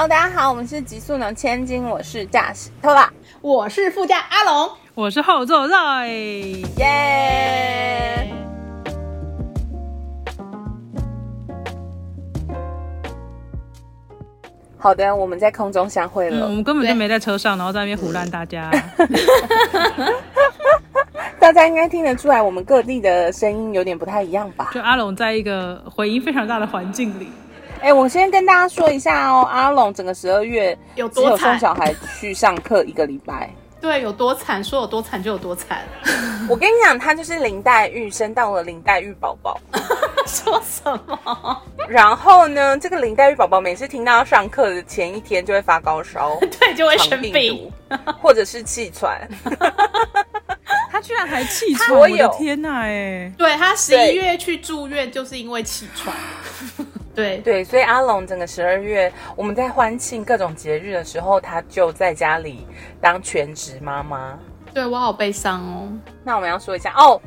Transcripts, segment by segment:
Hello，大家好，我们是极速能千金，我是驾驶偷啦，我是副驾阿龙，我是后座在，耶！好的，我们在空中相会嗯，我了。们根本就没在车上，然后在那边胡乱大家。大家应该听得出来，我们各地的声音有点不太一样吧？就阿龙在一个回音非常大的环境里，哎、我先跟大家说一下哦，阿龙整个十二月有有多惨送小孩去上课一个礼拜。对，有多惨，说有多惨就有多惨。我跟你讲，他就是林黛玉生到了林黛玉宝宝。说什么？然后呢，这个林黛玉宝宝每次听到要上课的前一天就会发高烧、对，就会生病病。或者是气喘。他居然还气喘，我有我的天哪！哎，对他十一月去住院，就是因为气喘。对，对，所以阿龙整个十二月，我们在欢庆各种节日的时候，他就在家里当全职妈妈。对我好悲伤哦。那我们要说一下哦，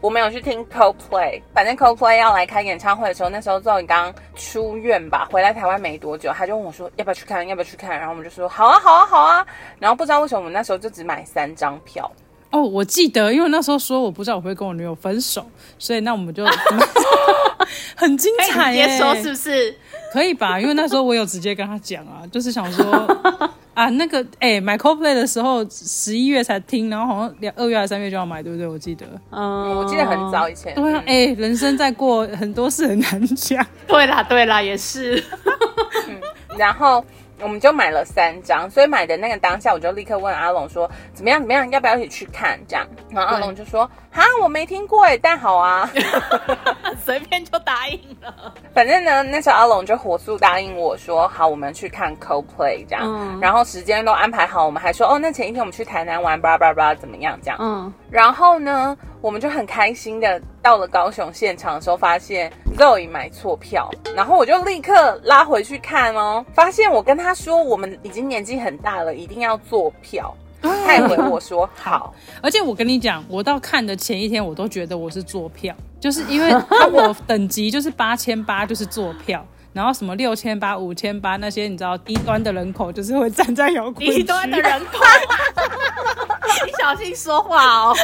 我们有去听 Coldplay，反正 Coldplay 要来开演唱会的时候，那时候 Zoe 刚出院吧，回来台湾没多久，他就问我说要不要去看，要不要去看，然后我们就说好啊，好啊，好啊。然后不知道为什么我们那时候就只买三张票，哦，我记得，因为那时候说我不知道我会跟我女友分手，所以那我们就 很精彩耶，可以直接说是不是？可以吧？因为那时候我有直接跟他讲啊，就是想说 啊，那个哎、买 CoPlay 的时候十一月才听，然后好像两二月还是三月就要买，对不对？我记得。嗯我记得很早以前。对啊，哎、人生在过很多事很难讲。对啦，对啦，也是。然后我们就买了三张，所以买的那个当下，我就立刻问阿龙说怎么样怎么样，要不要一起去看？这样，然后阿龙就说哈，我没听过哎，但好啊。随便就答应了。反正呢，那时候阿龙就火速答应我说好，我们去看 Coldplay 这样，嗯然后时间都安排好，我们还说哦，那前一天我们去台南玩，巴拉巴拉巴拉怎么样这样。嗯，然后呢，我们就很开心的到了高雄现场的时候，发现 Zoe 买错票，然后我就立刻拉回去看哦，发现我跟他说我们已经年纪很大了，一定要坐票。他也回我说 好，而且我跟你讲，我到看的前一天，我都觉得我是坐票，就是因为 它我等级就是八千八，就是坐票。然后什么六千八、五千八那些，你知道低端的人口就是会站在摇滚低端的人口，你小心说话哦。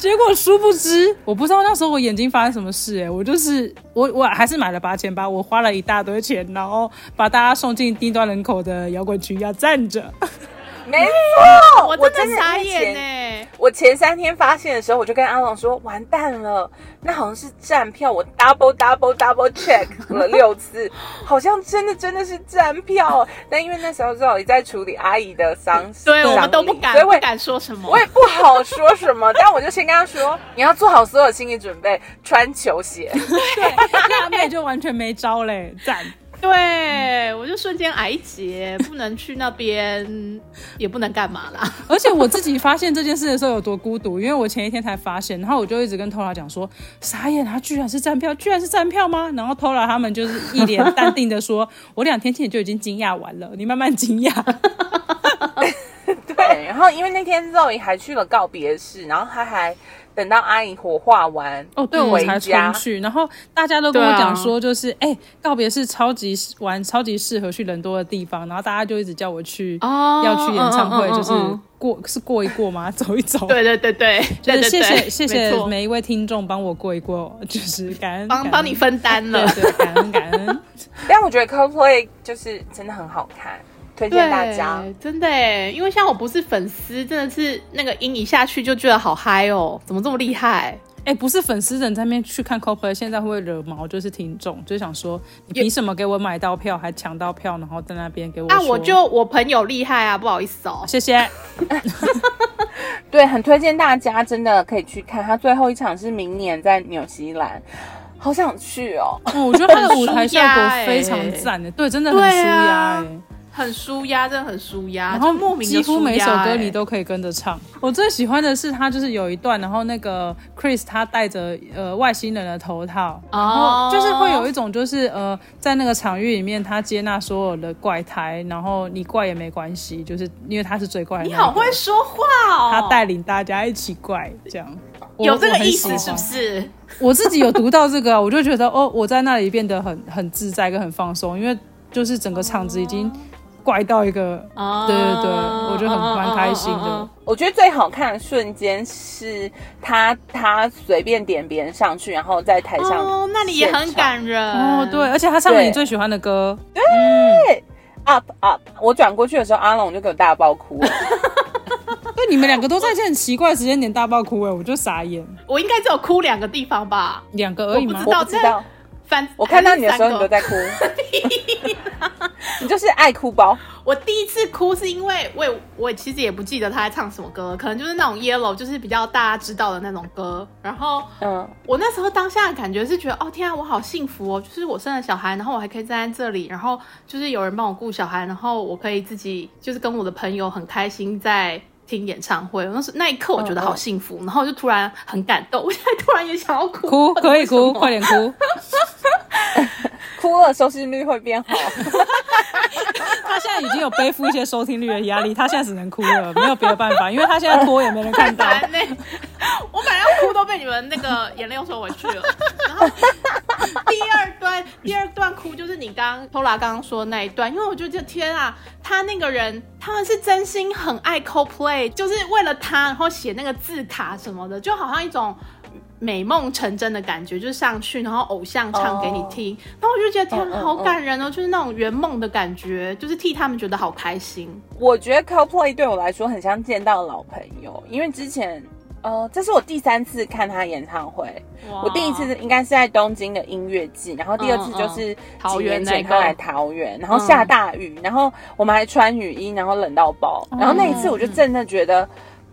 结果殊不知，我不知道那时候我眼睛发生什么事、哎，我就是我我还是买了八千八，我花了一大堆钱，然后把大家送进低端人口的摇滚群，要站着。没错，我真的傻眼呢。呢。我前三天发现的时候，我就跟阿龙说：“完蛋了，那好像是站票。”我 double double double check 了六次，好像真的真的是站票。但因为那时候正好也在处理阿姨的丧事，对我们都不敢所以我也不敢说什么我。也不好说什么。但我就先跟他说：“你要做好所有心理准备，穿球鞋。对辣妹就完全没招嘞，赞。对，我就瞬间癌结，不能去那边，也不能干嘛啦。而且我自己发现这件事的时候有多孤独，因为我前一天才发现，然后我就一直跟 Tora 讲说，傻眼，他居然是站票，居然是站票吗？然后 Tora 他们就是一脸淡定的说，我两天前就已经惊讶完了，你慢慢惊讶。对，然后因为那天 Zoe 还去了告别式，然后他还等到阿姨火化完哦，对，我回才家冲。去，然后大家都跟我讲说，就是哎、告别是超级玩，超级适合去人多的地方，然后大家就一直叫我去，哦要去演唱会，嗯嗯嗯就是嗯过是过一过吗？走一走。对对对对，就是谢谢谢谢每一位听众帮我过一过，就是感恩感恩帮帮你分担了。对对，感恩感恩。但我觉得 CoPlay 就是真的很好看，推荐大家。对，真的哎，因为像我不是粉丝，真的是那个音一下去就觉得好嗨哦，怎么这么厉害？哎、不是粉丝人在那边去看 CoPlay，现在会不会惹毛？就是听众，就想说，你凭什么给我买到票，还抢到票，然后在那边给我说？那我就我朋友厉害啊，不好意思哦。谢谢。对，很推荐大家，真的可以去看。他最后一场是明年在纽西兰，好想去哦。哦，我觉得他的舞台效果非常欸赞的，对，真的很舒对压啊哎。很舒压，真的很舒压，然后莫名的几乎每首歌你都都可以跟着唱。我最喜欢的是他就是有一段，然后那个 Chris 他戴着呃外星人的头套，然后就是会有一种就是呃在那个场域里面，他接纳所有的怪胎，然后你怪也没关系，就是因为他是最怪的、那个。你好会说话哦，他带领大家一起怪这样。有这个意思是不是？我自己有读到这个啊，我就觉得哦，我在那里变得很很自在跟很放松，因为就是整个场子已经怪到一个，啊对对对，我觉得很蛮开心的。我觉得最好看的瞬间是他他随便点别人上去，然后在台上哦，那你也很感人哦，对，而且他唱了你最喜欢的歌对，up up。我转过去的时候，阿龙就给我大爆哭了。对，你们两个都在一些很奇怪的时间点大爆哭，哎，我就傻眼，我应该只有哭两个地方吧？两个而已吗我不知？道我不知道，反我看到你的时候你都在哭，你就是爱哭包。我第一次哭是因为我也我其实也不记得他在唱什么歌，可能就是那种 Yellow，就是比较大家知道的那种歌。然后嗯，我那时候当下的感觉是觉得，哦天啊，我好幸福哦！就是我生了小孩，然后我还可以站在这里，然后就是有人帮我顾小孩，然后我可以自己就是跟我的朋友很开心在听演唱会。那时那一刻我觉得好幸福，然后就突然很感动，我现在突然也想要哭，哭可以哭，快点。点哭。哭了收视率会变好。他现在已经有背负一些收听率的压力，他现在只能哭了，没有别的办法，因为他现在拖也没人看到。我本来要哭都被你们那个眼泪又收回去了。然后第二段，第二段哭就是你刚刚 Tola 刚刚说的那一段，因为我就觉得天啊，他那个人他们是真心很爱 CoPlay，就是为了他然后写那个字卡什么的，就好像一种。美梦成真的感觉，就是上去，然后偶像唱给你听。然后我就觉得天好感人哦，就是那种圆梦的感觉，就是替他们觉得好开心。我觉得 CoPlay 对我来说很像见到老朋友，因为之前呃，这是我第三次看他演唱会。我第一次应该是在东京的音乐季，然后第二次就是嗯桃几园他来桃园，然后下大雨，然后我们还穿雨衣，然后冷到爆。然后那一次我就真的觉得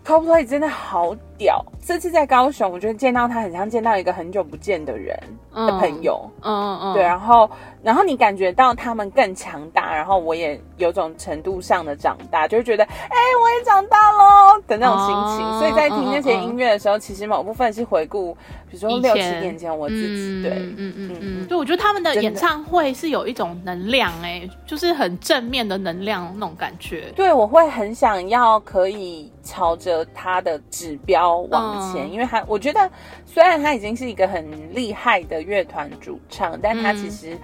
CoPlay 真的好屌。这次在高雄，我觉得见到他很像见到一个很久不见的人的朋友。嗯嗯嗯，对，然后，然后你感觉到他们更强大，然后我也有种程度上的长大，就会觉得，哎、我也长大喽的那种心情。哦所以在听那些音乐的时候，其实某部分是回顾，比如说六七年前我自己，对，嗯嗯嗯嗯嗯，对，我觉得他们的演唱会是有一种能量、哎，就是很正面的能量那种感觉。对，我会很想要可以朝着他的指标往前，嗯。因为他我觉得虽然他已经是一个很厉害的乐团主唱，但他嗯其实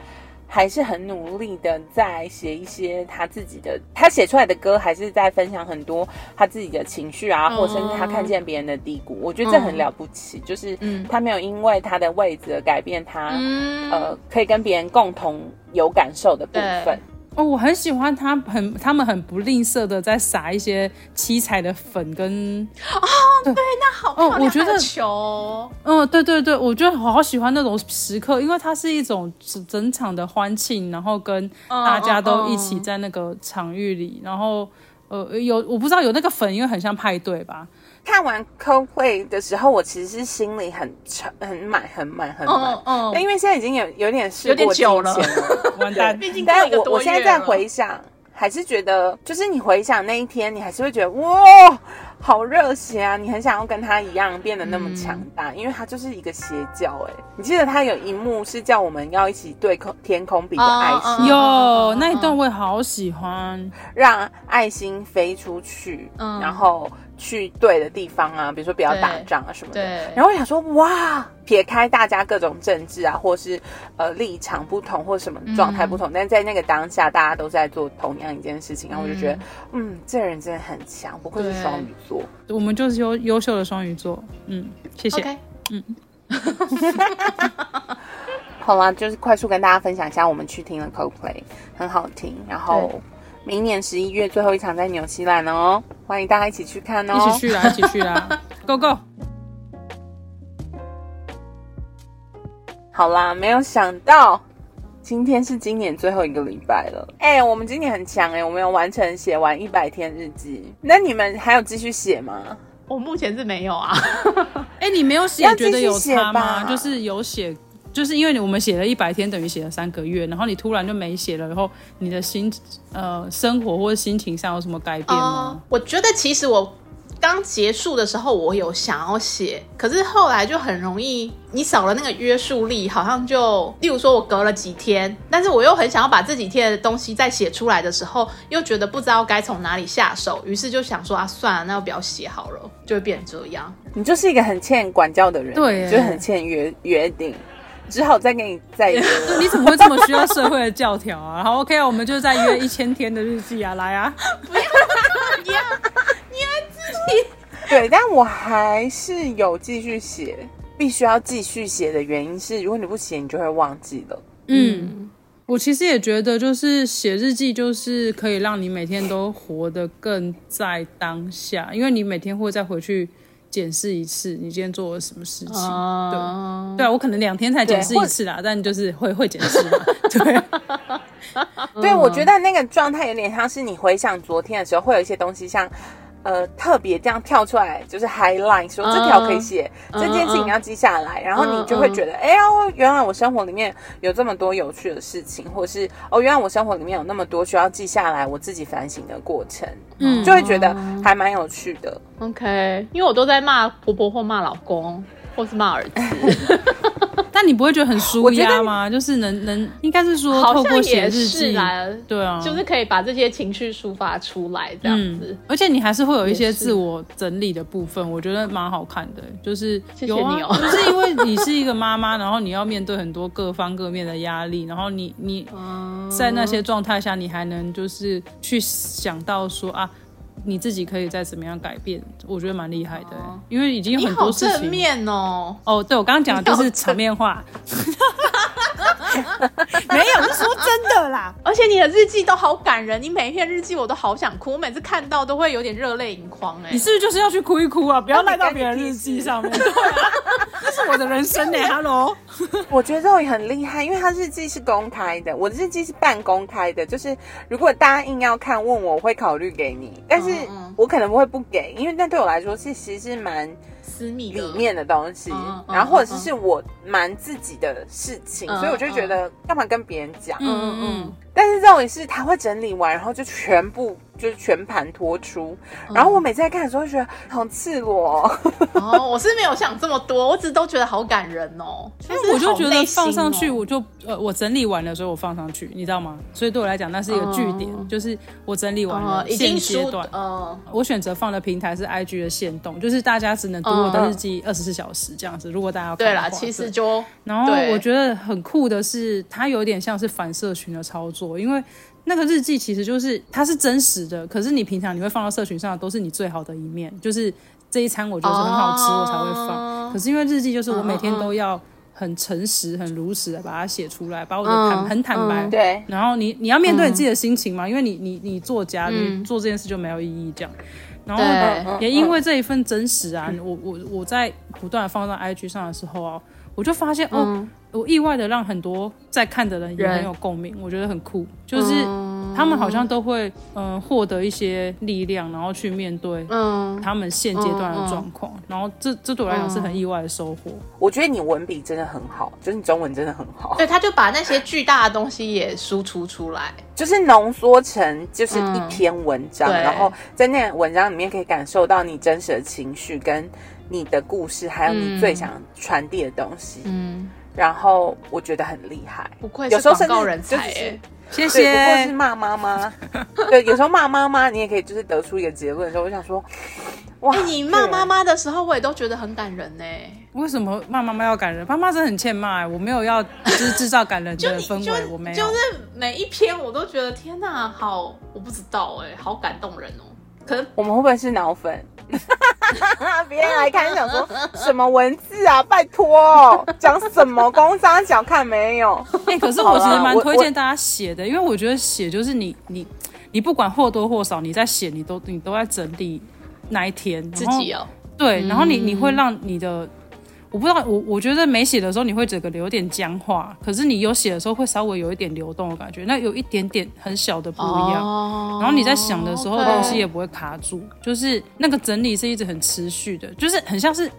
还是很努力的在写一些他自己的，他写出来的歌还是在分享很多他自己的情绪啊，嗯。或甚至他看见别人的低谷，我觉得这很了不起，就是嗯。他没有因为他的位置而改变他，嗯，呃，可以跟别人共同有感受的部分。哦，我很喜欢他很他们很不吝啬的在撒一些七彩的粉跟好哦我觉得漂亮的球。哦，嗯，对对对，我觉得好喜欢那种时刻，因为它是一种整整场的欢庆，然后跟大家都一起在那个场域里，然后呃有我不知道有那个粉，因为很像派对吧，看完 CoPlay 的时候，我其实是心里很沉、很满、很满、很满。嗯嗯因为现在已经有有点事有点过久了。境迁了，完蛋，毕竟过但我一个多月我现在在回想，还是觉得，就是你回想那一天，你还是会觉得哇，好热血啊！你很想要跟他一样变得那么强大，因为他就是一个邪教哎、你记得他有一幕是叫我们要一起对空天空比个爱心，有那一段我也好喜欢，让爱心飞出去，嗯。然后去对的地方啊，比如说不要打仗啊什么的。对然后我想说，哇，撇开大家各种政治啊，或是呃立场不同，或什么状态不同，但在那个当下，大家都在做同样一件事情，然后我就觉得，嗯，这人真的很强，不愧是对双鱼座。我们就是优优秀的双鱼座，嗯，谢谢。OK，好啦，就是快速跟大家分享一下，我们去听了 Coldplay，很好听。然后对明年十一月最后一场在纽西兰哦，欢迎大家一起去看哦。一起去啦，一起去啦，Go Go！好啦，没有想到今天是今年最后一个礼拜了。哎、我们今年很强哎、我们有完成写完一百天日记。那你们还有继续写吗？我目前是没有啊。哎，你没有写要，继续觉得有写差吗？就是有写。就是因为我们写了一百天，等于写了三个月，然后你突然就没写了，然后你的心呃生活或者心情上有什么改变吗？我觉得其实我刚结束的时候，我有想要写，可是后来就很容易，你少了那个约束力，好像就，例如说我隔了几天，但是我又很想要把这几天的东西再写出来的时候，又觉得不知道该从哪里下手，于是就想说啊，算了，那就不要写好了，就会变成这样。你就是一个很欠管教的人，对就是很欠约约定。只好再跟你再 约。你怎么会这么需要社会的教条啊？好，OK 啊，我们就再约一千天的日记啊，来啊！不要，你要你要自己。对，但我还是有继续写，必须要继续写的原因是，如果你不写，你就会忘记了。嗯，我其实也觉得，就是写日记，就是可以让你每天都活得更在当下，因为你每天会再回去检视一次你今天做了什么事情。对，对啊，我可能两天才检视一次啦，但就是会会检视嘛。对，对我觉得那个状态有点像是你回想昨天的时候，会有一些东西像。呃，特别这样跳出来，就是 highlight 说这条可以写，这件事情要记下来，然后你就会觉得，哎呀，原来我生活里面有这么多有趣的事情，或是哦，原来我生活里面有那么多需要记下来，我自己反省的过程，嗯，就会觉得还蛮有趣的。OK，因为我都在骂婆婆或骂老公，或是骂儿子。但你不会觉得很舒压吗？就是能能，应该是说透过写日记来，对啊，就是可以把这些情绪抒发出来这样子。而且你还是会有一些自我整理的部分，我觉得蛮好看的。就是谢谢你哦，就是因为你是一个妈妈，然后你要面对很多各方各面的压力，然后你你在那些状态下，你还能就是去想到说啊。你自己可以再怎么样改变？我觉得蛮厉害的，因为已经有很多事情。正面哦。哦，对我刚刚讲的就是场面话。没有，是说真的啦。而且你的日记都好感人，你每一篇日记我都好想哭，我每次看到都会有点热泪盈眶。哎，你是不是就是要去哭一哭啊？不要赖到别人日记上面。对啊，这是我的人生呢。Hello，我觉得这种很厉害，因为他日记是公开的，我的日记是半公开的。就是如果大家硬要看，问我会考虑给你，但是我可能不会不给，因为那对我来说是其实蛮。私密里面的东西，然后或者是是我瞒自己的事情，所以我就觉得干嘛跟别人讲？嗯嗯嗯。但是这种也是他会整理完，然后就全部。就是全盘托出，然后我每次在看的时候，觉得好赤裸。哦，我是没有想这么多，我只是都觉得好感人哦。因为我就觉得放上去，我就呃，我整理完的时候我放上去，你知道吗？所以对我来讲，那是一个据点，就是我整理完了现阶段。嗯，我选择放的平台是 IG 的限动，就是大家只能读我的日记二十四小时这样子。如果大家要对啦，其实就然后我觉得很酷的是，它有点像是反社群的操作，因为。那个日记其实就是它是真实的，可是你平常你会放到社群上，都是你最好的一面，就是这一餐我觉得很好吃，我才会放。可是因为日记就是我每天都要很诚实、很如实的把它写出来，把我的坦很坦白。对。然后你你要面对你自己的心情嘛，因为你你你作家，你做这件事就没有意义这样。然后也因为这一份真实啊，我我我在不断的放到 IG 上的时候啊，我就发现哦。我意外的让很多在看的人也很有共鸣，我觉得很酷，就是他们好像都会嗯获得一些力量，然后去面对嗯。他们现阶段的状况，然后这这对我来讲是很意外的收获。我觉得你文笔真的很好，就是你中文真的很好。对，他就把那些巨大的东西也输出出来，就是浓缩成就是一篇文章，然后在那文章里面可以感受到你真实的情绪跟你的故事，还有你最想传递的东西。嗯。然后我觉得很厉害，不愧是广告人才哎，谢谢。不过是骂妈妈，对，有时候骂妈妈，你也可以就是得出一个结论。时候我想说，哇，你骂妈妈的时候，我也都觉得很感人呢。为什么骂妈妈要感人？妈妈真的很欠骂，我没有要就是制造感人的 氛围，我没有。就是每一篇我都觉得天哪，好，我不知道哎，好感动人哦。可能我们会不会是脑粉？别人来看想说 什么文字啊？拜托，讲什么工商讲看没有？哎，可是我其实蛮推荐大家写的，因为我觉得写就是你你你不管或多或少你在写，你都你都在整理那一天自己哦。对，然后你你会让你的。我不知道，我我觉得没写的时候你会整个有点僵化，可是你有写的时候会稍微有一点流动的感觉，那有一点点很小的不一样。然后你在想的时候，东西也不会卡住，就是那个整理是一直很持续的，就是很像是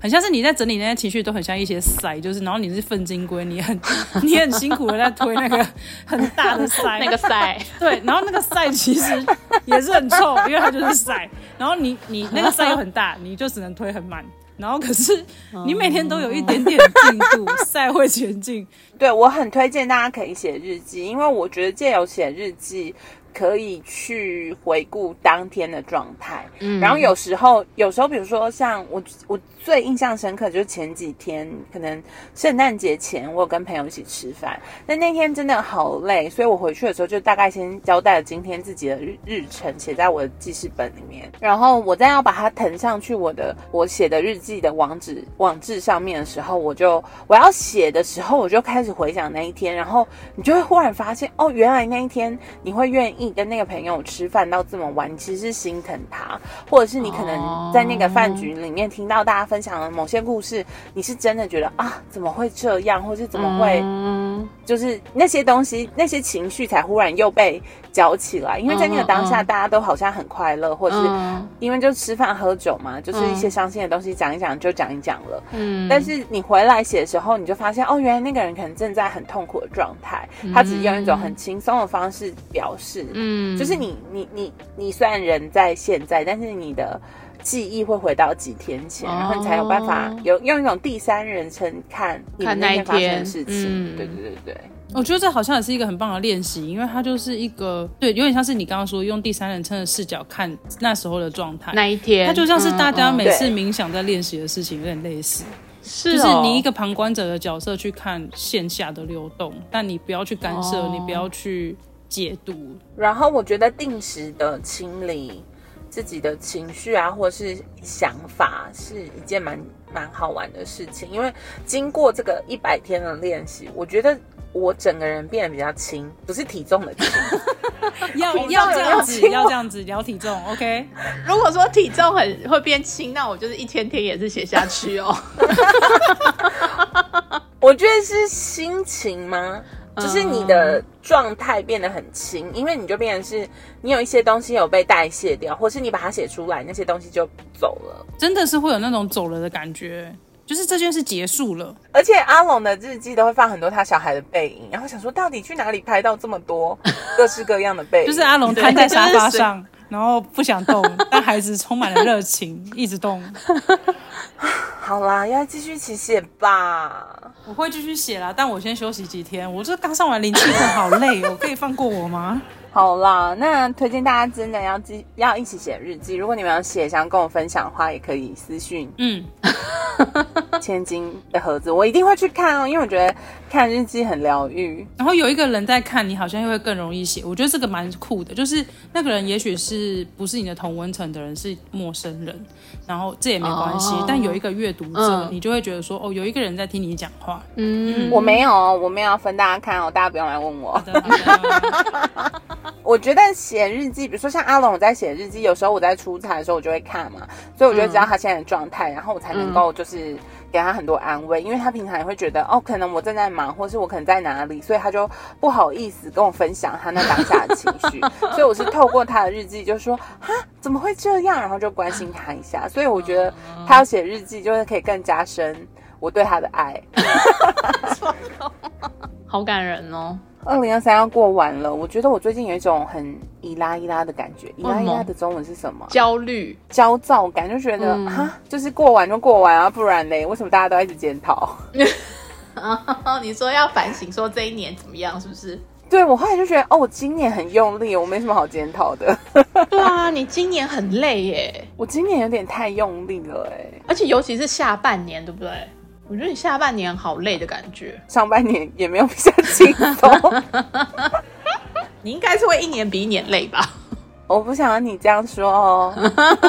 很像是你在整理那些情绪，都很像一些塞，就是然后你是粪金龟，你很 你很辛苦的在推那个很大的塞，那个塞，对，然后那个塞其实也是很臭，因为它就是塞，然后你你那个塞又很大，你就只能推很慢。然后可是你每天都有一点点进度，赛会前进。对我很推荐大家可以写日记，因为我觉得借由写日记可以去回顾当天的状态。嗯，然后有时候，有时候，比如说像我，我最印象深刻就是前几天，可能圣诞节前，我有跟朋友一起吃饭，但那天真的好累，所以我回去的时候就大概先交代了今天自己的日日程，写在我的记事本里面。然后我再要把它腾上去我的我写的日记的网址网志上面的时候，我就我要写的时候，我就开始回想那一天，然后你就会忽然发现，哦，原来那一天你会愿意你跟那个朋友吃饭到这么晚，其实是心疼他，或者是你可能在那个饭局里面听到大家分享的某些故事，你是真的觉得啊，怎么会这样，或是怎么会，就是那些东西那些情绪才忽然又被搅起来，因为在那个当下大家都好像很快乐，或者是因为就吃饭喝酒嘛，就是一些伤心的东西讲一讲就讲一讲了，嗯，但是你回来写的时候，你就发现哦，原来那个人可能正在很痛苦的状态，他只是用一种很轻松的方式表示，嗯，就是你你你你虽然人在现在，但是你的记忆会回到几天前，然后你才有办法有用一种第三人称看你们那天发生的事情，对对对对。我觉得这好像也是一个很棒的练习，因为它就是一个对，有点像是你刚刚说用第三人称的视角看那时候的状态，那一天，它就像是大家每次冥想在练习的事情，有点类似，是，就是你一个旁观者的角色去看线下的流动，但你不要去干涉，你不要去解读。然后我觉得定时的清理自己的情绪啊，或者是想法，是一件蛮蛮好玩的事情，因为经过这个一百天的练习，我觉得。我整个人变得比较轻，不是体重的轻，要要这样子，要这样子聊体重，OK。如果说体重很会变轻，那我就是一天天也是写下去哦。我觉得是心情吗？就是你的状态变得很轻，因为你就变成是你有一些东西有被代谢掉，或是你把它写出来，那些东西就走了，真的是会有那种走了的感觉。就是这件事结束了，而且阿龙的日记都会放很多他小孩的背影，然后想说到底去哪里拍到这么多各式各样的背影？就是阿龙瘫在沙发上，然后不想动，但孩子充满了热情，一直动。好啦，要继续起写吧。我会继续写啦，但我先休息几天。我这刚上完灵气课，好累哦，可以放过我吗？好啦，那推荐大家真的要记要一起写日记。如果你们要写，想跟我分享的话，也可以私讯。嗯，千金的盒子，我一定会去看哦，因为我觉得看日记很疗愈。然后有一个人在看你，好像又会更容易写。我觉得这个蛮酷的，就是那个人也许是不是你的同温层的人，是陌生人，然后这也没关系。但有一个阅读者，你就会觉得说，哦，有一个人在听你讲话。嗯，我没有，我没有要分大家看哦，大家不用来问我。我觉得写日记，比如说像阿龙我在写日记，有时候我在出差的时候，我就会看嘛，所以我觉得只要他现在的状态，然后我才能够就是给他很多安慰，因为他平常也会觉得哦，可能我正在忙，或是我可能在哪里，所以他就不好意思跟我分享他那当下的情绪，所以我是透过他的日记，就说哈怎么会这样，然后就关心他一下，所以我觉得他要写日记，就是可以更加深我对他的爱，好感人哦。二零二三要过完了，我觉得我最近有一种很一拉一拉的感觉。一拉一拉的中文是什么？焦虑、焦躁感，就觉得哈，就是过完就过完啊，不然嘞，为什么大家都一直检讨？你说要反省，说这一年怎么样，是不是？对我后来就觉得，哦，我今年很用力，我没什么好检讨的。对啊，你今年很累耶，我今年有点太用力了哎，而且尤其是下半年，对不对？我觉得你下半年好累的感觉，上半年也没有比较轻松。你应该是会一年比一年累吧？我不想要你这样说哦。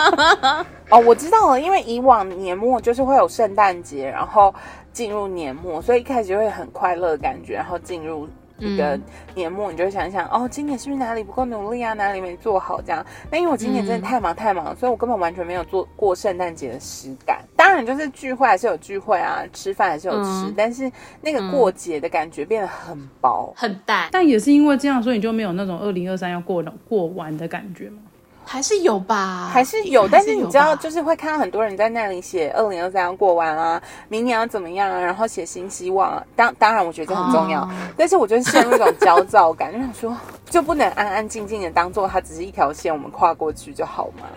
哦，我知道了，因为以往年末就是会有圣诞节，然后进入年末，所以一开始就会很快乐的感觉，然后进入。一个年末，你就想想想哦，今年是不是哪里不够努力啊？哪里没做好？这样。那因为我今年真的太忙太忙，所以我根本完全没有做过圣诞节的实感。当然，就是聚会还是有聚会啊，吃饭还是有吃，但是那个过节的感觉变得很薄很淡。但也是因为这样，所以你就没有那种二零二三要过过完的感觉吗？还是有吧，还是有，但是你知道，就是会看到很多人在那里写二零二三要过完啊，明年要怎么样啊，然后写新希望啊。当当然，我觉得很重要，但是我觉得陷入一种焦躁感，就想说，就不能安安静静的当做它只是一条线，我们跨过去就好吗？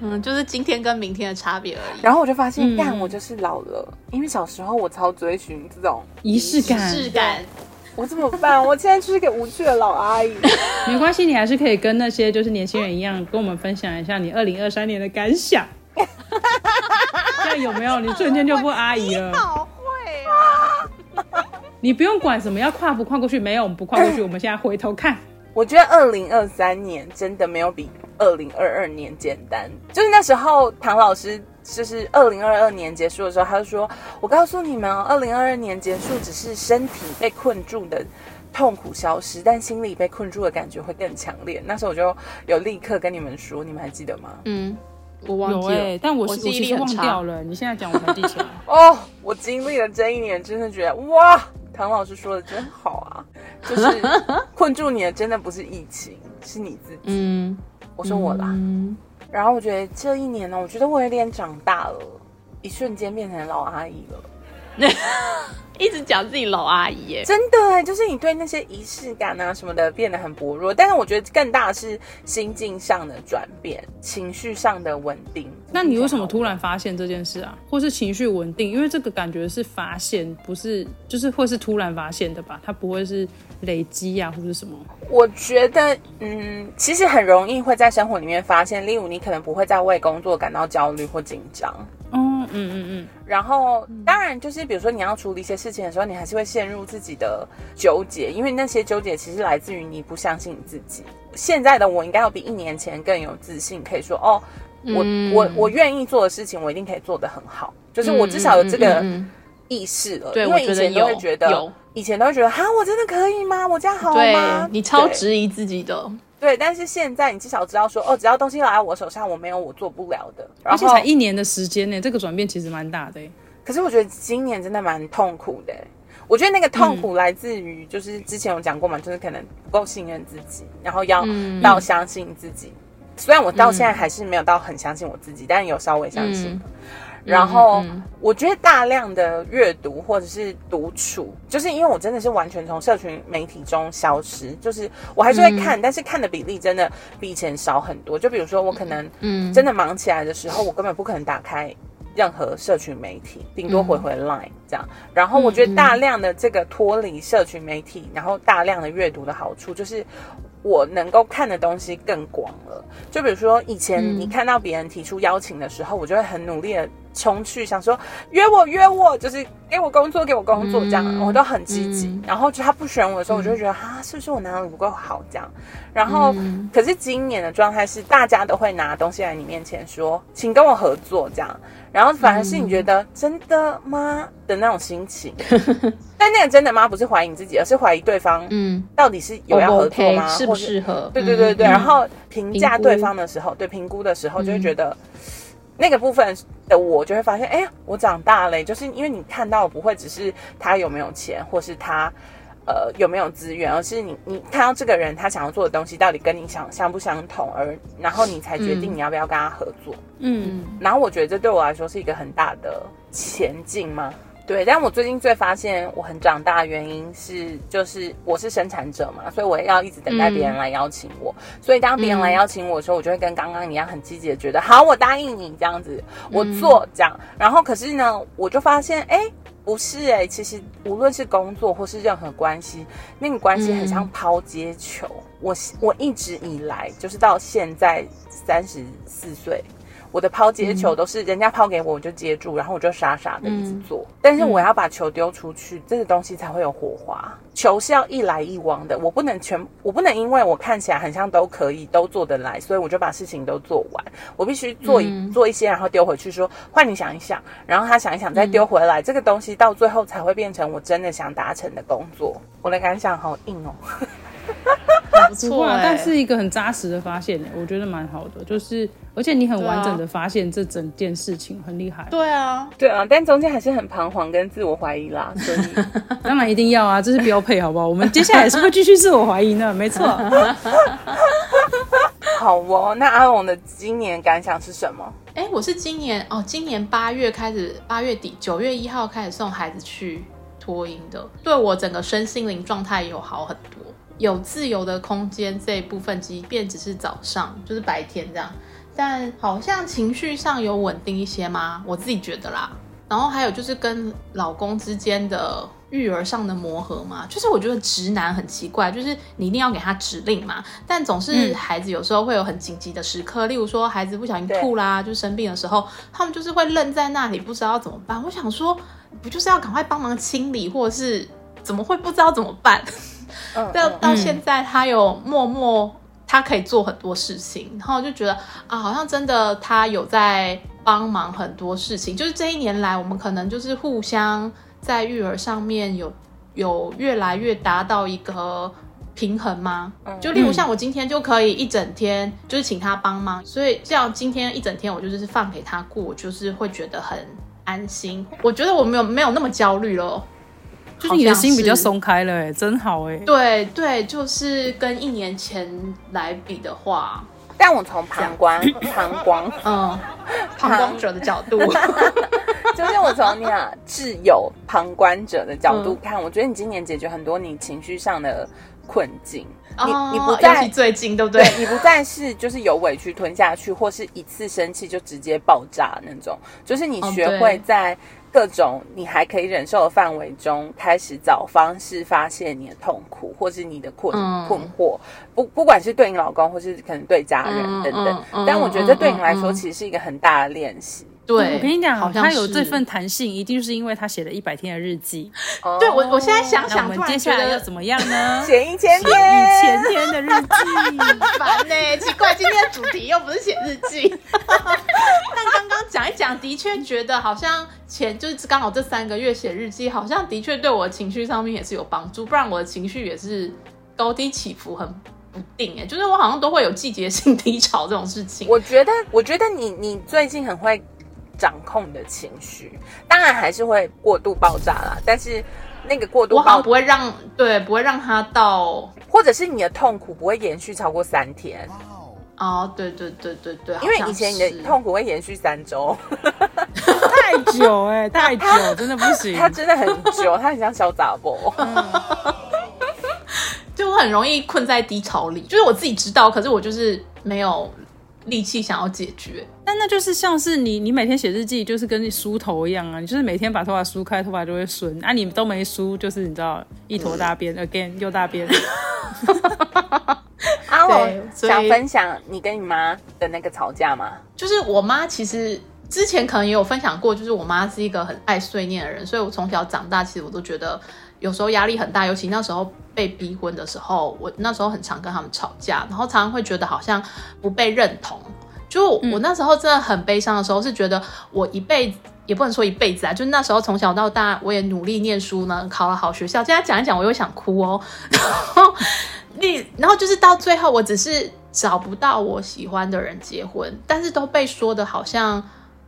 嗯，就是今天跟明天的差别而已。然后我就发现，干，我就是老了，因为小时候我超追寻这种仪式感，仪式感。我怎么办？我现在就是个无趣的老阿姨。没关系，你还是可以跟那些就是年轻人一样，跟我们分享一下你二零二三年的感想。这样有没有？你瞬间就不阿姨了。好会啊！你不用管什么要跨不跨过去，没有，我们不跨过去。我们现在回头看，我觉得二零二三年真的没有比二零二二年简单。就是那时候，唐老师就是二零二二年结束的时候，他就说：“我告诉你们哦，二零二二年结束只是身体被困住的痛苦消失，但心里被困住的感觉会更强烈。”那时候我就有立刻跟你们说，你们还记得吗？嗯，我忘有记了，哎、但我记忆力很差掉了。你现在讲我才记起来。哦，我经历了这一年，真的觉得哇，唐老师说的真好啊！就是 困住你的真的不是疫情，是你自己。嗯，我说我啦。嗯，然后我觉得这一年呢，我觉得我有点长大了，一瞬间变成老阿姨了。一直讲自己老阿姨耶。真的哎，就是你对那些仪式感啊什么的变得很薄弱。但是我觉得更大的是心境上的转变，情绪上的稳定。那你为什么突然发现这件事啊？或是情绪稳定？因为这个感觉是发现，不是就是会是突然发现的吧？它不会是累积啊，或是什么？我觉得，嗯，其实很容易会在生活里面发现，例如你可能不会再为工作感到焦虑或紧张。哦，嗯嗯嗯，然后，当然就是比如说你要处理一些事情的时候，你还是会陷入自己的纠结，因为那些纠结其实来自于你不相信你自己。现在的我应该要比一年前更有自信，可以说哦，我、嗯我我愿意做的事情，我一定可以做得很好，就是我至少有这个意识了。对因为以前都会觉得有以前都会觉得，哈，我真的可以吗？我这样好对吗？你超质疑自己的，对，但是现在你至少知道说，哦，只要东西来到我手上，我没有我做不了的。然而且后才一年的时间呢，这个转变其实蛮大的欸。可是我觉得今年真的蛮痛苦的欸。我觉得那个痛苦来自于，就是之前有讲过嘛，就是可能不够信任自己，然后要嗯到相信自己。虽然我到现在还是没有到很相信我自己，但有稍微相信。嗯然后我觉得大量的阅读或者是独处，就是因为我真的是完全从社群媒体中消失，就是我还是会看，但是看的比例真的比以前少很多。就比如说我可能嗯真的忙起来的时候，我根本不可能打开任何社群媒体，顶多回回 Line 这样。然后我觉得大量的这个脱离社群媒体，然后大量的阅读的好处就是。我能够看的东西更广了，就比如说以前嗯你看到别人提出邀请的时候，我就会很努力的冲去，想说约我约我，就是给我工作给我工作这样，嗯我都很积极。嗯然后就他不选我的时候，我就会觉得哈、是不是我哪里不够好这样？然后、嗯可是今年的状态是，大家都会拿东西来你面前说，请跟我合作这样，然后反而是你觉得、真的吗的那种心情。但那个真的吗？不是怀疑你自己，而是怀疑对方嗯，到底是有要合作吗？适不或是适合？对对对对，嗯然后评价对方的时候，对评估的时候，就会觉得、那个部分的我就会发现，哎呀，我长大了，就是因为你看到的不会只是他有没有钱，或是他。呃，有没有资源，而是你你看到这个人他想要做的东西到底跟你想相不相同，而然后你才决定你要不要跟他合作。嗯，然后我觉得这对我来说是一个很大的前进嘛。对，但我最近最发现我很长大的原因是，就是我是生产者嘛，所以我要一直等待别人来邀请我。所以当别人来邀请我的时候，我就会跟刚刚一样很积极的觉得，好，我答应你这样子，我做这样。然后可是呢，我就发现，哎。不是哎、其实无论是工作或是任何关系，那个关系很像抛接球。我我一直以来就是到现在三十四岁，我的抛接球都是人家抛给我，我就接住，然后我就傻傻的一直做。但是我要把球丢出去，这个东西才会有火花。球是要一来一往的，我不能全，我不能因为我看起来很像都可以都做得来，所以我就把事情都做完。我必须做一、做一些，然后丢回去说换你想一想，然后他想一想再丢回来，这个东西到最后才会变成我真的想达成的工作。我的感想好硬哦。不不会啊，错哎，但是一个很扎实的发现呢，我觉得蛮好的，就是而且你很完整的发现这整件事情，很厉害。对啊，对啊，但中间还是很彷徨跟自我怀疑啦，所以 当然一定要啊，这是标配，好不好？我们接下来也是会继续自我怀疑呢，没错。好哦。那阿龙的今年感想是什么？哎，我是今年哦，今年八月开始，八月底九月一号开始送孩子去托婴的，对我整个身心灵状态有好很多，有自由的空间这一部分，即便只是早上，就是白天这样，但好像情绪上有稳定一些吗？我自己觉得啦。然后还有就是跟老公之间的育儿上的磨合嘛，就是我觉得直男很奇怪，就是你一定要给他指令嘛，但总是孩子有时候会有很紧急的时刻，例如说孩子不小心吐啦，就生病的时候，他们就是会愣在那里，不知道怎么办。我想说，不就是要赶快帮忙清理，或者是怎么会不知道怎么办？到到现在，他有默默，他可以做很多事情，然后就觉得啊，好像真的他有在帮忙很多事情。就是这一年来，我们可能就是互相。在育儿上面有有越来越达到一个平衡吗？就例如像我今天就可以一整天就是请他帮忙，所以这样今天一整天我就是放给他过，就是会觉得很安心。我觉得我没有没有那么焦虑了，就是你的心比较松开了，哎，真好哎。对对，就是跟一年前来比的话，但我从旁观旁观嗯旁观者的角度。就是我从你啊挚友旁观者的角度看，我觉得你今年解决很多你情绪上的困境。你你不再最近对不对？你不再是就是有委屈吞下去，或是一次生气就直接爆炸那种。就是你学会在各种你还可以忍受的范围中，开始找方式发泄你的痛苦，或是你的困困惑。不不管是对你老公，或是可能对家人等等。但我觉得这对你来说，其实是一个很大的练习。对，我跟你讲，他有这份弹性，一定是因为他写了一百天的日记。对我，我现在想想，我们接下来要怎么样呢？写一千天，一千天的日记，烦呢？奇怪，今天的主题又不是写日记。但刚刚讲一讲，的确觉得好像前就是刚好这三个月写日记，好像的确对我的情绪上面也是有帮助。不然我的情绪也是高低起伏很不定。哎，就是我好像都会有季节性低潮这种事情。我觉得，我觉得你你最近很会。掌控的情绪，当然还是会过度爆炸啦。但是那个过度，我好像不会让对，不会让他到，或者是你的痛苦不会延续超过三天。哦，对对对对对，因为以前你的痛苦会延续三周，太久哎，太久，真的不行。他真的很久，他很像小杂波。就我很容易困在低潮里，就是我自己知道，可是我就是没有。力气想要解决，但那就是像是你，你每天写日记，就是跟你梳头一样啊，你就是每天把头发梳开，头发就会顺啊。你都没梳，就是你知道一坨大便，again 又大便。阿龙想分享你跟你妈的那个吵架吗？就是我妈其实之前可能也有分享过，就是我妈是一个很爱碎念的人，所以我从小长大，其实我都觉得。有时候压力很大，尤其那时候被逼婚的时候，我那时候很常跟他们吵架，然后常常会觉得好像不被认同。就我那时候真的很悲伤的时候，是觉得我一辈子也不能说一辈子啊，就那时候从小到大我也努力念书呢，考了好学校。现在讲一讲，我又想哭哦。然后你，然后就是到最后，我只是找不到我喜欢的人结婚，但是都被说的好像。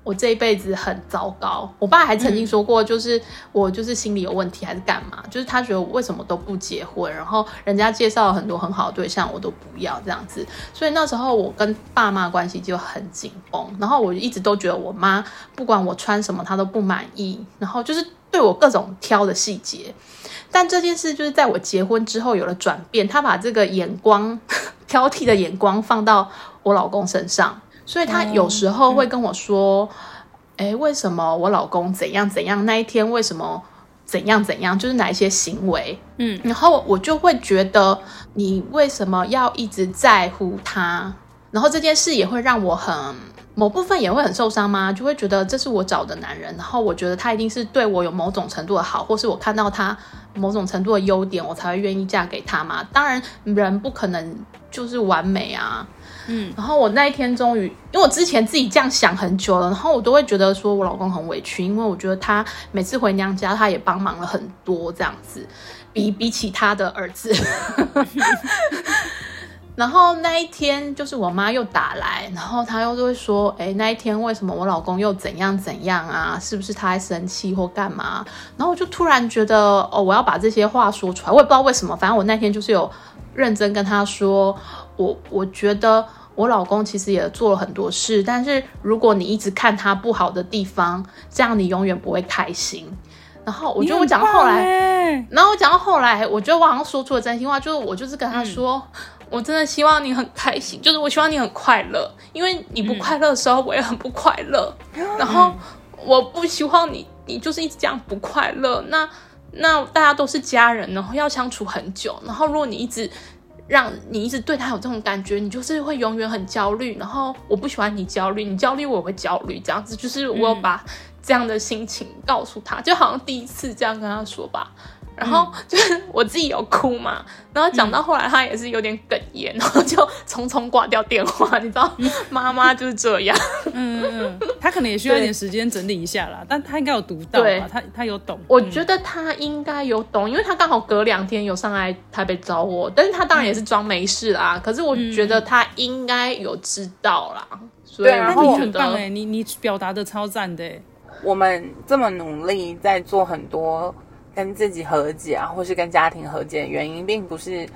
我这一辈子很糟糕，我爸还曾经说过，就是我就是心理有问题还是干嘛，就是他觉得我为什么都不结婚，然后人家介绍了很多很好的对象，我都不要这样子，所以那时候我跟爸妈关系就很紧绷，然后我一直都觉得我妈不管我穿什么，她都不满意，然后就是对我各种挑的细节，但这件事就是在我结婚之后有了转变，她把这个眼光 挑剔的眼光放到我老公身上。所以他有时候会跟我说：“哎，为什么我老公怎样怎样？那一天为什么怎样怎样？就是哪一些行为？嗯，然后我就会觉得你为什么要一直在乎他？然后这件事也会让我很某部分也会很受伤吗？就会觉得这是我找的男人，然后我觉得他一定是对我有某种程度的好，或是我看到他某种程度的优点，我才会愿意嫁给他嘛？当然，人不可能就是完美啊。”嗯，然后我那一天终于，因为我之前自己这样想很久了，然后我都会觉得说我老公很委屈，因为我觉得他每次回娘家，他也帮忙了很多这样子，比比起他的儿子。然后那一天就是我妈又打来，然后她又会说，哎，那一天为什么我老公又怎样怎样啊？是不是他还生气或干嘛？然后我就突然觉得，哦，我要把这些话说出来，我也不知道为什么，反正我那天就是有认真跟他说，我我觉得。我老公其实也做了很多事，但是如果你一直看他不好的地方，这样你永远不会开心。然后我觉得我讲到后来，然后我讲到后来，我觉得我好像说出了真心话，就是我就是跟他说，我真的希望你很开心，就是我希望你很快乐，因为你不快乐的时候，我也很不快乐。然后我不希望你，你就是一直这样不快乐。那那大家都是家人，然后要相处很久，然后如果你一直让你一直对他有这种感觉，你就是会永远很焦虑。然后我不喜欢你焦虑，你焦虑我也会焦虑，这样子就是我有把这样的心情告诉他，就好像第一次这样跟他说吧。然后就是我自己有哭嘛，然后讲到后来他也是有点哽咽，然后就匆匆挂掉电话。你知道，妈妈就是这样。嗯嗯，他可能也需要一点时间整理一下啦，但他应该有读到吧？他他有懂。我觉得他应该有懂，因为他刚好隔两天有上来台北找我，但是他当然也是装没事啦。可是我觉得他应该有知道啦。对，然后很棒哎，你你表达的超赞的。我们这么努力在做很多。跟自己和解啊，或是跟家庭和解的原因，并不是，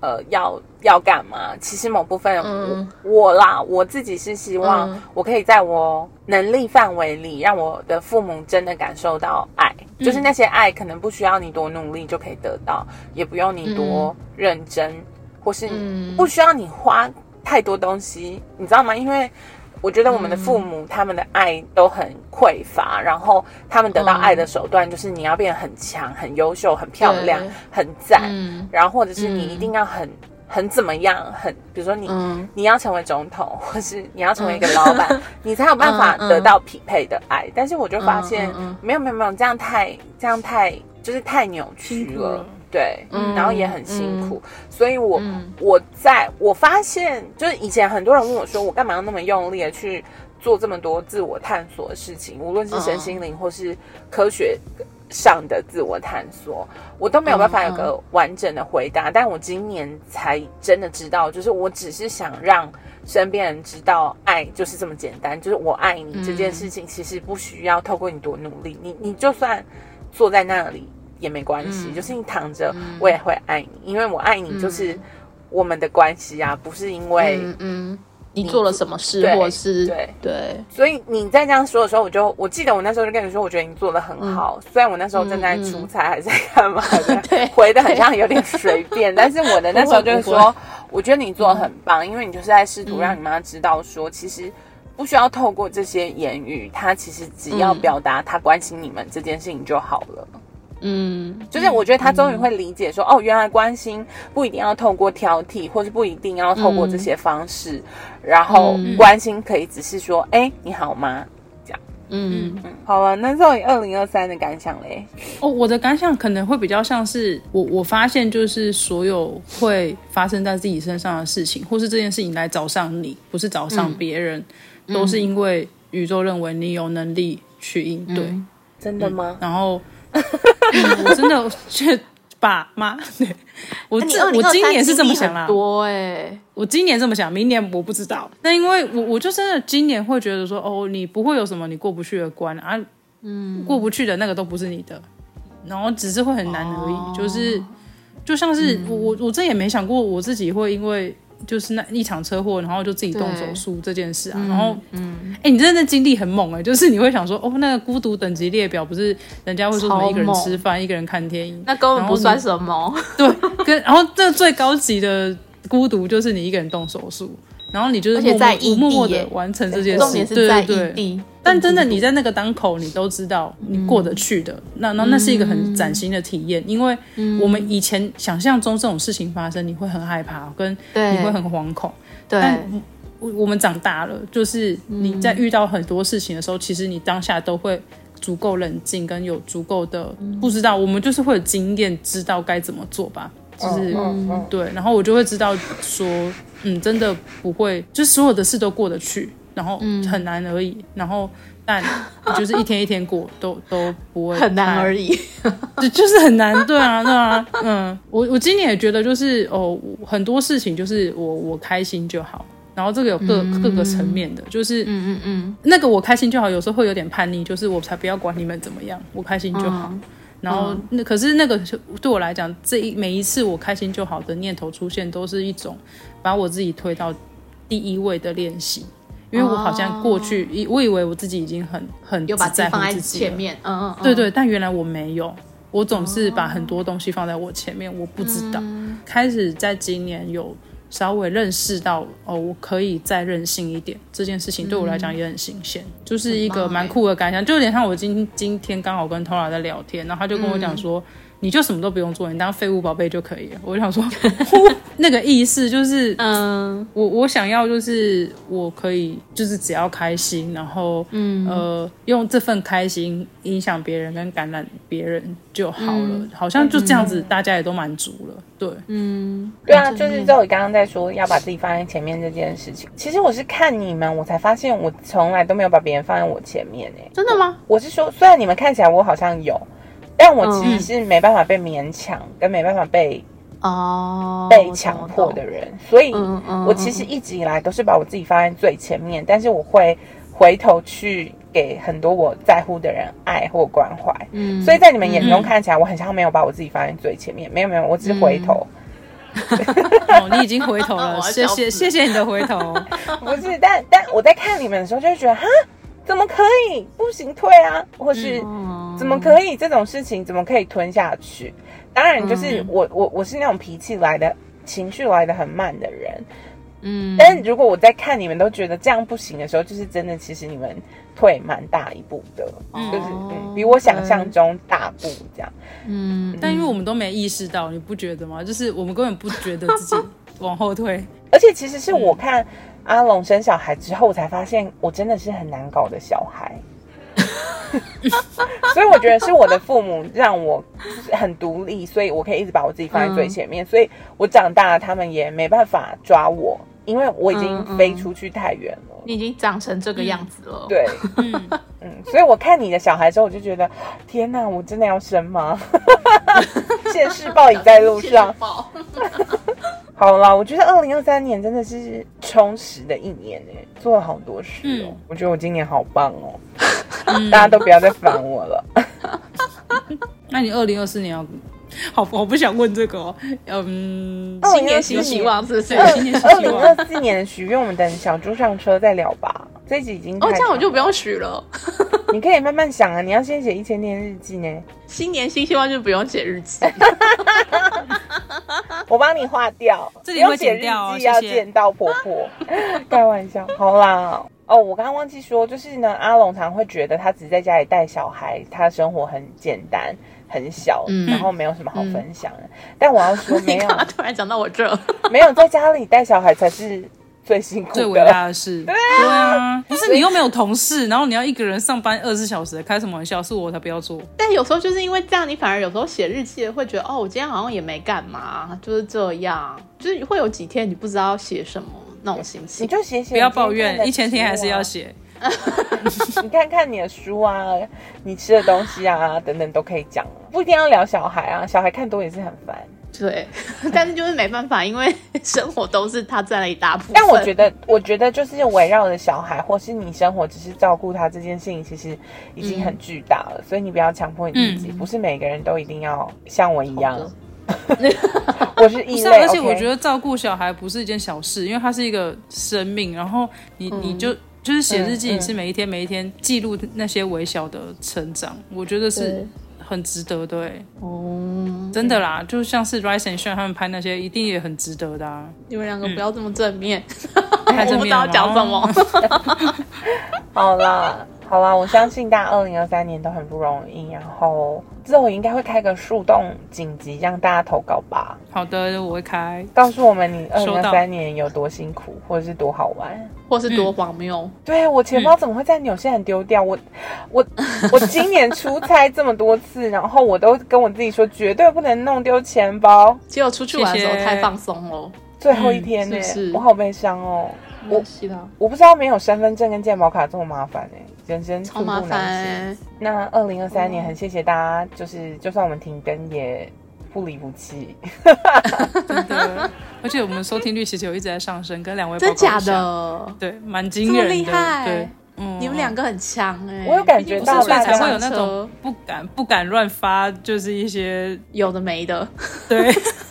呃，要要干嘛？其实某部分，我我啦，我自己是希望我可以在我能力范围里，让我的父母真的感受到爱，就是那些爱，可能不需要你多努力就可以得到，也不用你多认真，或是不需要你花太多东西，你知道吗？因为。我觉得我们的父母他们的爱都很匮乏，然后他们得到爱的手段就是你要变得很强、很优秀、很漂亮、很赞，然后或者是你一定要很很怎么样，很比如说你你要成为总统，或是你要成为一个老板，你才有办法得到匹配的爱。但是我就发现没有没有没有这样太这样太就是太扭曲了。对，嗯。然后也很辛苦，所以我我在我发现，就是以前很多人问我说，我干嘛要那么用力的去做这么多自我探索的事情，无论是身心灵或是科学上的自我探索，我都没有办法有个完整的回答。但我今年才真的知道，就是我只是想让身边人知道，爱就是这么简单，就是我爱你这件事情，其实不需要透过你多努力，你你就算坐在那里。也没关系，就是你躺着，我也会爱你，因为我爱你就是我们的关系啊，不是因为嗯你做了什么事，或是对。对，所以你在这样说的时候，我就我记得我那时候就跟你说，我觉得你做的很好，虽然我那时候正在出差还是在干嘛的，对，回的很像有点随便，但是我的那时候就是说，我觉得你做的很棒，因为你就是在试图让你妈知道说，其实不需要透过这些言语，他其实只要表达他关心你们这件事情就好了。嗯，就是我觉得他终于会理解说，哦，原来关心不一定要透过挑剔，或是不一定要透过这些方式，然后关心可以只是说，哎，你好吗？这样，嗯嗯，好了，那作为二零二三的感想嘞？哦，我的感想可能会比较像是我我发现，就是所有会发生在自己身上的事情，或是这件事情来找上你，不是找上别人，都是因为宇宙认为你有能力去应对。真的吗？然后。我真的去爸妈，对我这我今年是这么想啦，多哎，我今年这么想，明年我不知道。那因为我我就真的今年会觉得说，哦，你不会有什么你过不去的关啊，嗯，过不去的那个都不是你的，然后只是会很难而已，就是就像是我我我这也没想过我自己会因为。就是那一场车祸，然后就自己动手术这件事啊，然后，嗯，哎，你真的经历很猛哎，就是你会想说，哦，那个孤独等级列表不是人家会说什么一个人吃饭，一个人看电影，那根本不算什么，对，跟然后这最高级的孤独就是你一个人动手术。然后你就是默默的完成这件事，对对对。但真的你在那个当口，你都知道你过得去的。那那那是一个很崭新的体验，因为我们以前想象中这种事情发生，你会很害怕，跟你会很惶恐。对，我们长大了，就是你在遇到很多事情的时候，其实你当下都会足够冷静，跟有足够的不知道，我们就是会有经验，知道该怎么做吧。就是对，然后我就会知道说，嗯，真的不会，就所有的事都过得去，然后很难而已，然后但就是一天一天过，都都不会很难而已，就就是很难，对啊，对啊，嗯，我我今年也觉得就是哦，很多事情就是我我开心就好，然后这个有各各个层面的，就是嗯嗯嗯，那个我开心就好，有时候会有点叛逆，就是我才不要管你们怎么样，我开心就好。然后那可是那个对我来讲，这一每一次我开心就好的念头出现，都是一种把我自己推到第一位的练习。因为我好像过去，以我以为我自己已经很很有把自己放在前面，嗯嗯，对对，但原来我没有，我总是把很多东西放在我前面，我不知道。开始在今年有稍微认识到哦，我可以再任性一点，这件事情对我来讲也很新鲜，就是一个蛮酷的感想，就有点像我今今天刚好跟 Tora 在聊天，然后他就跟我讲说。你就什么都不用做，你当废物宝贝就可以了。我就想说，那个意思就是，嗯，我我想要就是我可以就是只要开心，然后嗯呃用这份开心影响别人跟感染别人就好了，好像就这样子，大家也都满足了。对，嗯，对啊，就是周伟刚刚在说要把自己放在前面这件事情，其实我是看你们，我才发现我从来都没有把别人放在我前面诶。真的吗？我是说，虽然你们看起来我好像有。但我其实是没办法被勉强，跟没办法被哦被强迫的人，所以我其实一直以来都是把我自己放在最前面，但是我会回头去给很多我在乎的人爱或关怀。嗯，所以在你们眼中看起来，我很像没有把我自己放在最前面，没有没有，我只是回头。哦，你已经回头了，谢谢谢谢你的回头。不是，但但我在看你们的时候，就会觉得哈。怎么可以不行退啊？或是怎么可以这种事情怎么可以吞下去？当然，就是我我我是那种脾气来的情绪来的很慢的人，嗯。但是如果我在看你们都觉得这样不行的时候，就是真的，其实你们退蛮大一步的，就是比我想象中大步这样。嗯。但因为我们都没意识到，你不觉得吗？就是我们根本不觉得自己 往后退，而且其实是我看。阿龙生小孩之后，我才发现我真的是很难搞的小孩，所以我觉得是我的父母让我很独立，所以我可以一直把我自己放在最前面，所以我长大了，他们也没办法抓我，因为我已经飞出去太远了。你已经长成这个样子了，对，嗯嗯，所以我看你的小孩之后，我就觉得天哪，我真的要生吗？现世报已在路上。好了，我觉得二零二三年真的是充实的一年哎，做了好多事哦。我觉得我今年好棒哦，大家都不要再烦我了。那你二零二四年要好？我不想问这个。哦嗯，新年新希望是不是？二零二四年的许愿，我们等小猪上车再聊吧。这集已经哦，这样我就不用许了。你可以慢慢想啊，你要先写一千天日记呢。新年新希望就不用写日记。我帮你划掉，这里会剪掉，要见到婆婆。开玩笑，好啦。哦，我刚刚忘记说，就是呢，阿龙常会觉得他只在家里带小孩，他生活很简单、很小，然后没有什么好分享的。但我要说，没有，突然讲到我这，没有在家里带小孩才是。最辛苦、最伟大的事，对啊，不是你又没有同事，然后你要一个人上班二十四小时，开什么玩笑？是我才不要做。但有时候就是因为这样，你反而有时候写日记会觉得，哦，我今天好像也没干嘛，就是这样，就是会有几天你不知道写什么那种心情。你就写写，不要抱怨，一千天还是要写。你看看你的书啊，你吃的东西啊，等等都可以讲，不一定要聊小孩啊，小孩看多也是很烦。对，但是就是没办法，因为 生活都是他占了一大部分。但我觉得，我觉得就是围绕着小孩，或是你生活只是照顾他这件事情，其实已经很巨大了。所以你不要强迫你自己，不是每个人都一定要像我一样。我是异类，而且我觉得照顾小孩不是一件小事，因为他是一个生命。然后你你就就是写日记，你是每一天每一天记录那些微小的成长，我觉得是。很值得，对哦，真的啦，就像是 Rise and Shine 他们拍那些，一定也很值得的啊。你们两个不要这么正面，太正面了。讲什么？好啦。好啦，我相信大家二零二三年都很不容易，然后之后应该会开个树洞紧急让大家投稿吧。好的，我会开，告诉我们你二零二三年有多辛苦，或者是多好玩，或是多荒谬。对我钱包怎么会在纽西兰丢掉？我我我今年出差这么多次，然后我都跟我自己说绝对不能弄丢钱包。结果出去玩的时候太放松了，最后一天呢，我好悲伤哦。我我不知道没有身份证跟健保卡这么麻烦哎。人生寸步难行。那二零二三年很谢谢大家，就是就算我们停更也不离不弃。真的，而且我们收听率其实有一直在上升，跟两位真假的，对，蛮惊人的。厉害，对，嗯，你们两个很强哎，我有感觉到，所以才会有那种不敢不敢乱发，就是一些有的没的。对，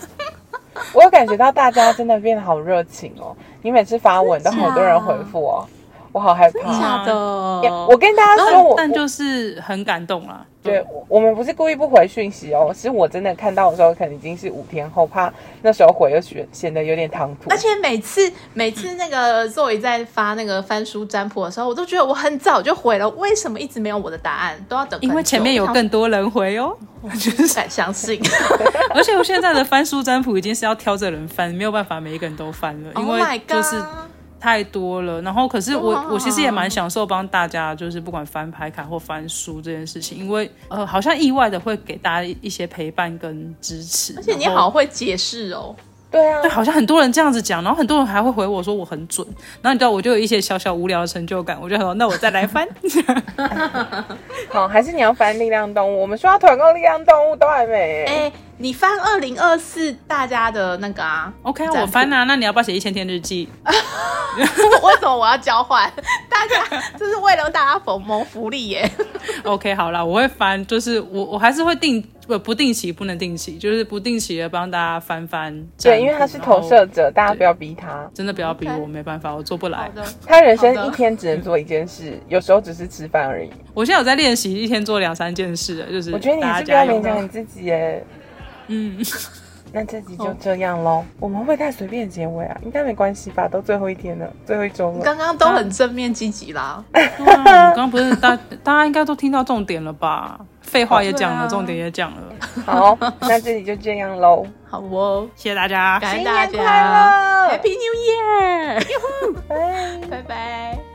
我有感觉到大家真的变得好热情哦，你每次发文都好多人回复哦。我好害怕。真的，我跟大家说，我但就是很感动啦。对，我们不是故意不回讯息哦，是我真的看到的时候，可能已经是五天后，怕那时候回又显显得有点唐突。而且每次每次那个 Zoe 在发那个翻书占卜的时候，我都觉得我很早就回了，为什么一直没有我的答案？都要等，因为前面有更多人回哦。我就是敢相信，而且我现在的翻书占卜已经是要挑着人翻，没有办法每一个人都翻了，因为就是。太多了，然后可是我我其实也蛮享受帮大家，就是不管翻牌卡或翻书这件事情，因为呃好像意外的会给大家一些陪伴跟支持，而且你好会解释哦，对啊，对，好像很多人这样子讲，然后很多人还会回我说我很准，然后你知道我就有一些小小无聊的成就感，我就说那我再来翻，好，还是你要翻力量动物？我们说要团购力量动物都还没哎。你翻二零二四大家的那个啊？OK，我翻啊。那你要不要写一千天日记？为什么我要交换？大家这是为了大家谋谋福利耶。OK，好了，我会翻，就是我我还是会定不不定期，不能定期，就是不定期的帮大家翻翻。对，因为他是投射者，大家不要逼他，真的不要逼我，没办法，我做不来。他人生一天只能做一件事，有时候只是吃饭而已。我现在有在练习一天做两三件事，就是我觉得你是不要勉强你自己耶。嗯，那这集就这样喽。我们会太随便结尾啊？应该没关系吧？都最后一天了，最后一周了。刚刚都很正面积极啦。刚刚不是大大家应该都听到重点了吧？废话也讲了，重点也讲了。好，那这里就这样喽。好哦，谢谢大家，感谢大家，Happy New Year！拜拜拜。